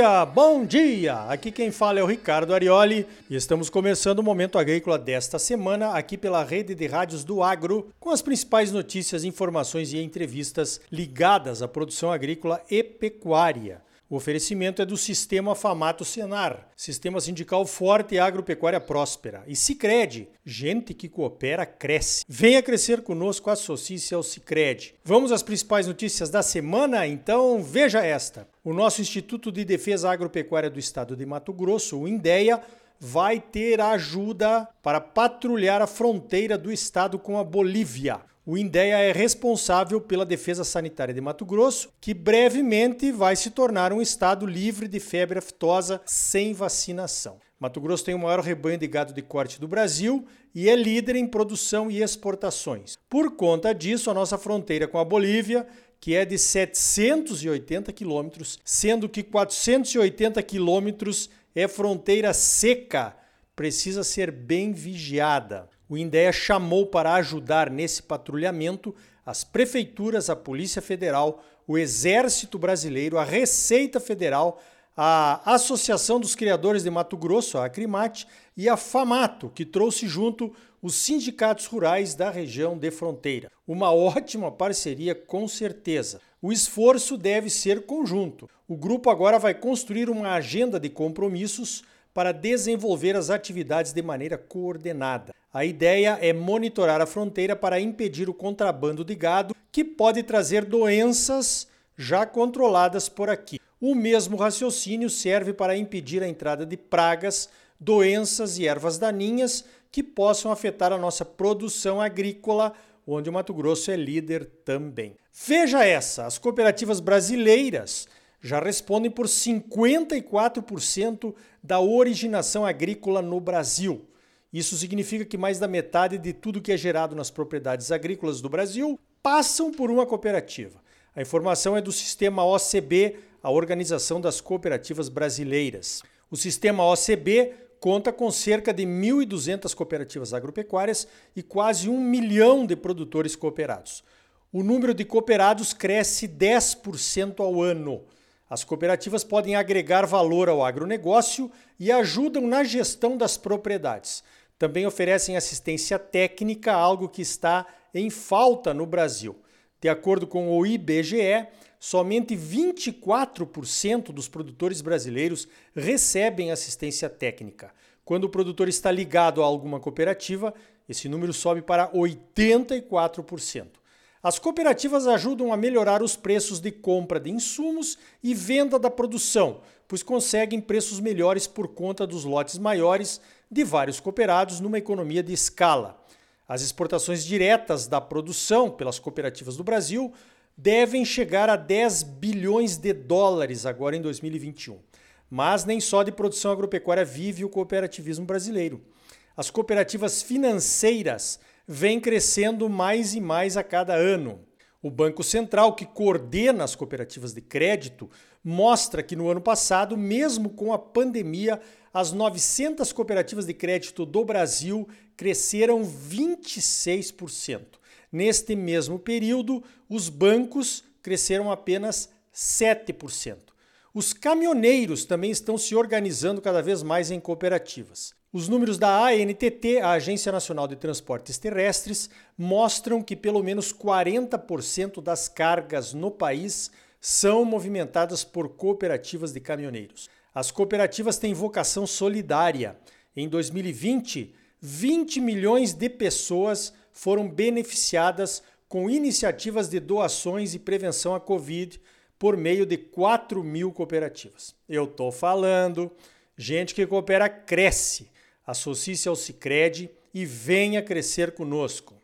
dia, bom dia! Aqui quem fala é o Ricardo Arioli e estamos começando o Momento Agrícola desta semana aqui pela rede de rádios do Agro com as principais notícias, informações e entrevistas ligadas à produção agrícola e pecuária. O oferecimento é do Sistema Famato Senar, Sistema Sindical Forte e Agropecuária Próspera. E Cicred, gente que coopera, cresce. Venha crescer conosco, associe-se ao Cicred. Vamos às principais notícias da semana? Então veja esta. O nosso Instituto de Defesa Agropecuária do Estado de Mato Grosso, o INDEA, vai ter ajuda para patrulhar a fronteira do estado com a Bolívia. O INDEA é responsável pela defesa sanitária de Mato Grosso, que brevemente vai se tornar um estado livre de febre aftosa sem vacinação. Mato Grosso tem o maior rebanho de gado de corte do Brasil e é líder em produção e exportações. Por conta disso, a nossa fronteira com a Bolívia, que é de 780 quilômetros, sendo que 480 quilômetros é fronteira seca, precisa ser bem vigiada o INDEA chamou para ajudar nesse patrulhamento as prefeituras, a Polícia Federal, o Exército Brasileiro, a Receita Federal, a Associação dos Criadores de Mato Grosso, a Acrimate, e a FAMATO, que trouxe junto os sindicatos rurais da região de fronteira. Uma ótima parceria, com certeza. O esforço deve ser conjunto. O grupo agora vai construir uma agenda de compromissos para desenvolver as atividades de maneira coordenada. A ideia é monitorar a fronteira para impedir o contrabando de gado, que pode trazer doenças já controladas por aqui. O mesmo raciocínio serve para impedir a entrada de pragas, doenças e ervas daninhas que possam afetar a nossa produção agrícola, onde o Mato Grosso é líder também. Veja essa: as cooperativas brasileiras já respondem por 54% da originação agrícola no Brasil. Isso significa que mais da metade de tudo que é gerado nas propriedades agrícolas do Brasil passam por uma cooperativa. A informação é do sistema OCB, a Organização das Cooperativas Brasileiras. O sistema OCB conta com cerca de 1.200 cooperativas agropecuárias e quase um milhão de produtores cooperados. O número de cooperados cresce 10% ao ano. As cooperativas podem agregar valor ao agronegócio e ajudam na gestão das propriedades. Também oferecem assistência técnica, algo que está em falta no Brasil. De acordo com o IBGE, somente 24% dos produtores brasileiros recebem assistência técnica. Quando o produtor está ligado a alguma cooperativa, esse número sobe para 84%. As cooperativas ajudam a melhorar os preços de compra de insumos e venda da produção, pois conseguem preços melhores por conta dos lotes maiores de vários cooperados numa economia de escala. As exportações diretas da produção pelas cooperativas do Brasil devem chegar a 10 bilhões de dólares agora em 2021. Mas nem só de produção agropecuária vive o cooperativismo brasileiro. As cooperativas financeiras vêm crescendo mais e mais a cada ano. O Banco Central, que coordena as cooperativas de crédito, mostra que no ano passado, mesmo com a pandemia, as 900 cooperativas de crédito do Brasil cresceram 26%. Neste mesmo período, os bancos cresceram apenas 7%. Os caminhoneiros também estão se organizando cada vez mais em cooperativas. Os números da ANTT, a Agência Nacional de Transportes Terrestres, mostram que pelo menos 40% das cargas no país são movimentadas por cooperativas de caminhoneiros. As cooperativas têm vocação solidária. Em 2020, 20 milhões de pessoas foram beneficiadas com iniciativas de doações e prevenção à Covid por meio de 4 mil cooperativas. Eu estou falando, gente que coopera cresce associe-se ao Cicred e venha crescer conosco.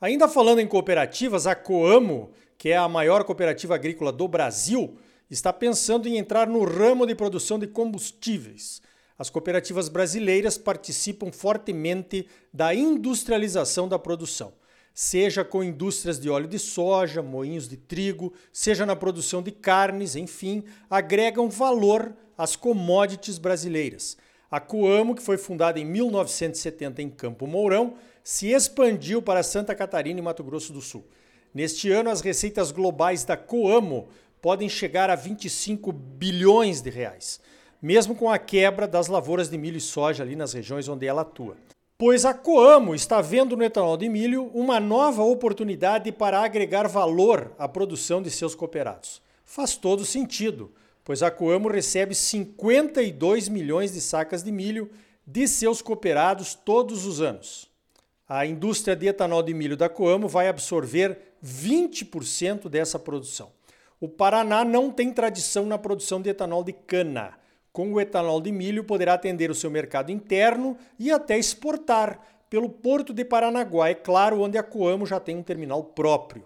Ainda falando em cooperativas, a Coamo, que é a maior cooperativa agrícola do Brasil, está pensando em entrar no ramo de produção de combustíveis. As cooperativas brasileiras participam fortemente da industrialização da produção, seja com indústrias de óleo de soja, moinhos de trigo, seja na produção de carnes, enfim, agregam valor às commodities brasileiras. A Coamo, que foi fundada em 1970 em Campo Mourão, se expandiu para Santa Catarina e Mato Grosso do Sul. Neste ano, as receitas globais da Coamo podem chegar a 25 bilhões de reais, mesmo com a quebra das lavouras de milho e soja ali nas regiões onde ela atua. Pois a Coamo está vendo no etanol de milho uma nova oportunidade para agregar valor à produção de seus cooperados. Faz todo sentido, pois a Coamo recebe 52 milhões de sacas de milho de seus cooperados todos os anos. A indústria de etanol de milho da Coamo vai absorver 20% dessa produção. O Paraná não tem tradição na produção de etanol de cana. Com o etanol de milho, poderá atender o seu mercado interno e até exportar pelo porto de Paranaguá, é claro, onde a Coamo já tem um terminal próprio.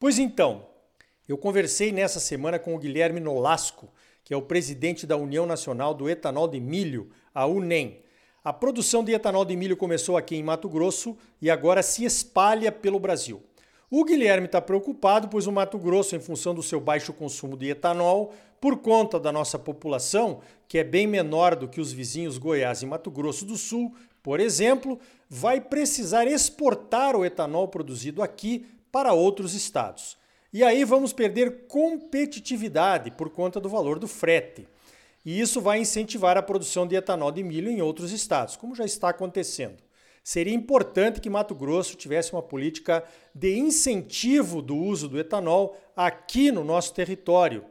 Pois então, eu conversei nessa semana com o Guilherme Nolasco, que é o presidente da União Nacional do Etanol de Milho, a UNEM. A produção de etanol de milho começou aqui em Mato Grosso e agora se espalha pelo Brasil. O Guilherme está preocupado, pois o Mato Grosso, em função do seu baixo consumo de etanol, por conta da nossa população, que é bem menor do que os vizinhos Goiás e Mato Grosso do Sul, por exemplo, vai precisar exportar o etanol produzido aqui para outros estados. E aí vamos perder competitividade por conta do valor do frete e isso vai incentivar a produção de etanol de milho em outros estados, como já está acontecendo. Seria importante que Mato Grosso tivesse uma política de incentivo do uso do etanol aqui no nosso território.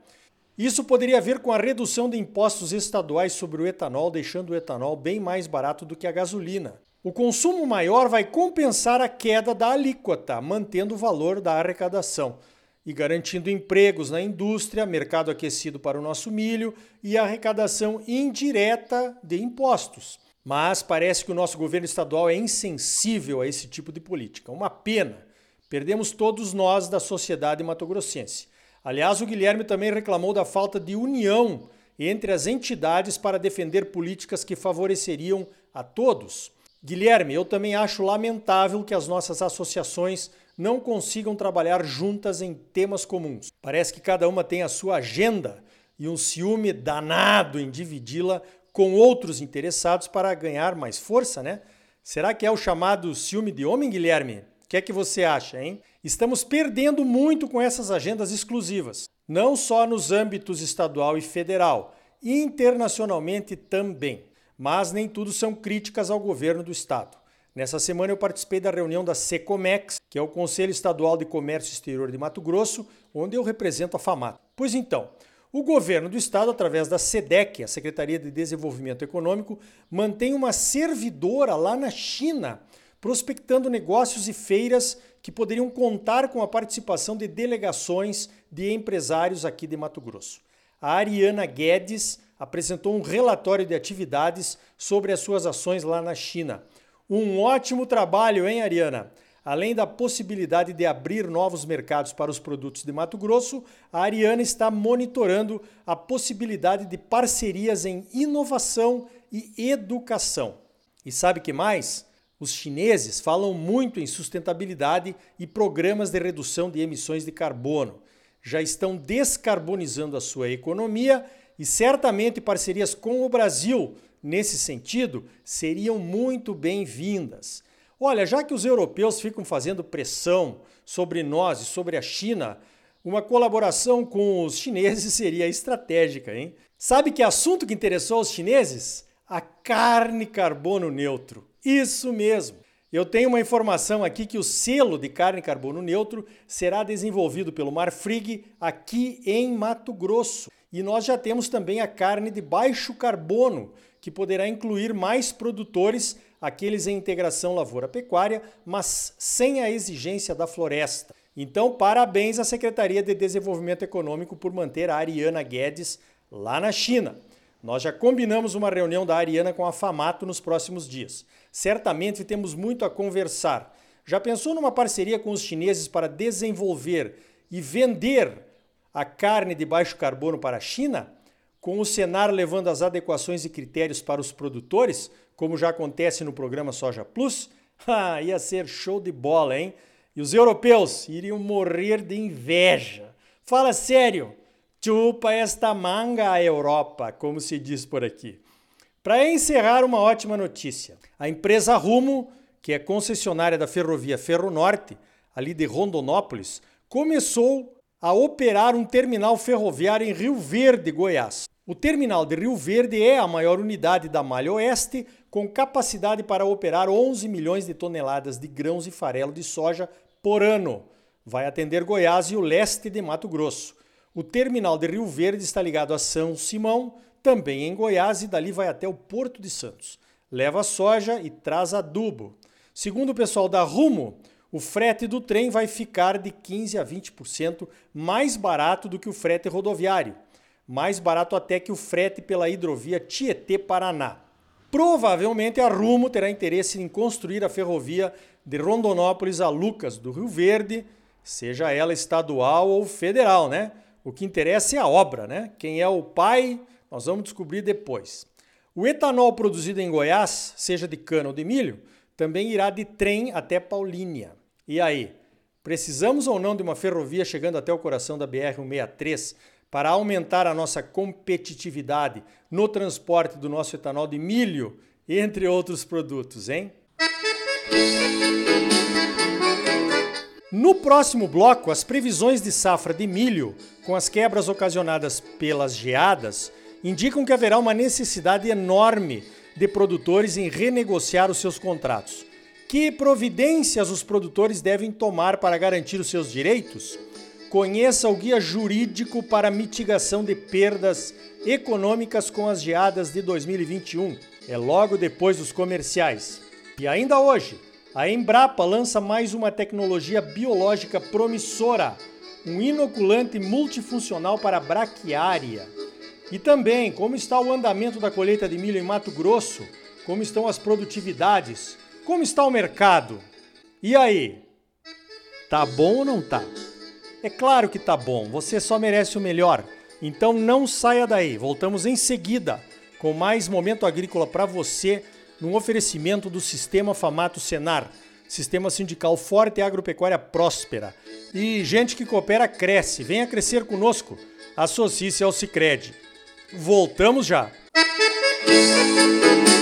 Isso poderia ver com a redução de impostos estaduais sobre o etanol, deixando o etanol bem mais barato do que a gasolina. O consumo maior vai compensar a queda da alíquota, mantendo o valor da arrecadação e garantindo empregos na indústria, mercado aquecido para o nosso milho e arrecadação indireta de impostos. Mas parece que o nosso governo estadual é insensível a esse tipo de política. Uma pena. Perdemos todos nós da sociedade matogrossense. Aliás, o Guilherme também reclamou da falta de união entre as entidades para defender políticas que favoreceriam a todos. Guilherme, eu também acho lamentável que as nossas associações não consigam trabalhar juntas em temas comuns. Parece que cada uma tem a sua agenda e um ciúme danado em dividi-la com outros interessados para ganhar mais força, né? Será que é o chamado ciúme de homem, Guilherme? O que é que você acha, hein? Estamos perdendo muito com essas agendas exclusivas, não só nos âmbitos estadual e federal, internacionalmente também. Mas nem tudo são críticas ao governo do estado. Nessa semana eu participei da reunião da Secomex, que é o Conselho Estadual de Comércio Exterior de Mato Grosso, onde eu represento a FAMAT. Pois então, o governo do estado, através da SEDEC, a Secretaria de Desenvolvimento Econômico, mantém uma servidora lá na China, prospectando negócios e feiras que poderiam contar com a participação de delegações de empresários aqui de Mato Grosso. A Ariana Guedes apresentou um relatório de atividades sobre as suas ações lá na China. Um ótimo trabalho, hein, Ariana? Além da possibilidade de abrir novos mercados para os produtos de Mato Grosso, a Ariana está monitorando a possibilidade de parcerias em inovação e educação. E sabe que mais? Os chineses falam muito em sustentabilidade e programas de redução de emissões de carbono. Já estão descarbonizando a sua economia e certamente parcerias com o Brasil nesse sentido, seriam muito bem-vindas. Olha, já que os europeus ficam fazendo pressão sobre nós e sobre a China, uma colaboração com os chineses seria estratégica, hein? Sabe que assunto que interessou os chineses? A carne carbono neutro. Isso mesmo. Eu tenho uma informação aqui que o selo de carne carbono neutro será desenvolvido pelo Marfrig aqui em Mato Grosso. E nós já temos também a carne de baixo carbono, que poderá incluir mais produtores, aqueles em integração lavoura-pecuária, mas sem a exigência da floresta. Então, parabéns à Secretaria de Desenvolvimento Econômico por manter a Ariana Guedes lá na China. Nós já combinamos uma reunião da Ariana com a Famato nos próximos dias. Certamente temos muito a conversar. Já pensou numa parceria com os chineses para desenvolver e vender a carne de baixo carbono para a China? com o Senar levando as adequações e critérios para os produtores, como já acontece no programa Soja Plus, ah, ia ser show de bola, hein? E os europeus iriam morrer de inveja. Fala sério, chupa esta manga a Europa, como se diz por aqui. Para encerrar, uma ótima notícia. A empresa Rumo, que é concessionária da ferrovia Ferro Norte, ali de Rondonópolis, começou a operar um terminal ferroviário em Rio Verde, Goiás. O terminal de Rio Verde é a maior unidade da Malha Oeste, com capacidade para operar 11 milhões de toneladas de grãos e farelo de soja por ano. Vai atender Goiás e o leste de Mato Grosso. O terminal de Rio Verde está ligado a São Simão, também em Goiás, e dali vai até o Porto de Santos. Leva soja e traz adubo. Segundo o pessoal da Rumo, o frete do trem vai ficar de 15 a 20% mais barato do que o frete rodoviário, mais barato até que o frete pela hidrovia Tietê-Paraná. Provavelmente a Rumo terá interesse em construir a ferrovia de Rondonópolis a Lucas, do Rio Verde, seja ela estadual ou federal, né? O que interessa é a obra, né? Quem é o pai, nós vamos descobrir depois. O etanol produzido em Goiás, seja de cana ou de milho, também irá de trem até Paulínia. E aí, precisamos ou não de uma ferrovia chegando até o coração da BR-163 para aumentar a nossa competitividade no transporte do nosso etanol de milho, entre outros produtos, hein? No próximo bloco, as previsões de safra de milho, com as quebras ocasionadas pelas geadas, indicam que haverá uma necessidade enorme de produtores em renegociar os seus contratos. Que providências os produtores devem tomar para garantir os seus direitos? Conheça o guia jurídico para mitigação de perdas econômicas com as geadas de 2021. É logo depois dos comerciais. E ainda hoje, a Embrapa lança mais uma tecnologia biológica promissora, um inoculante multifuncional para braquiária. E também como está o andamento da colheita de milho em Mato Grosso, como estão as produtividades, como está o mercado. E aí? Tá bom ou não tá? É claro que tá bom, você só merece o melhor. Então não saia daí. Voltamos em seguida com mais momento agrícola para você num oferecimento do Sistema Famato Senar, Sistema Sindical Forte e Agropecuária Próspera. E gente que coopera cresce. Venha crescer conosco. Associe-se ao Cicred. Voltamos já. Música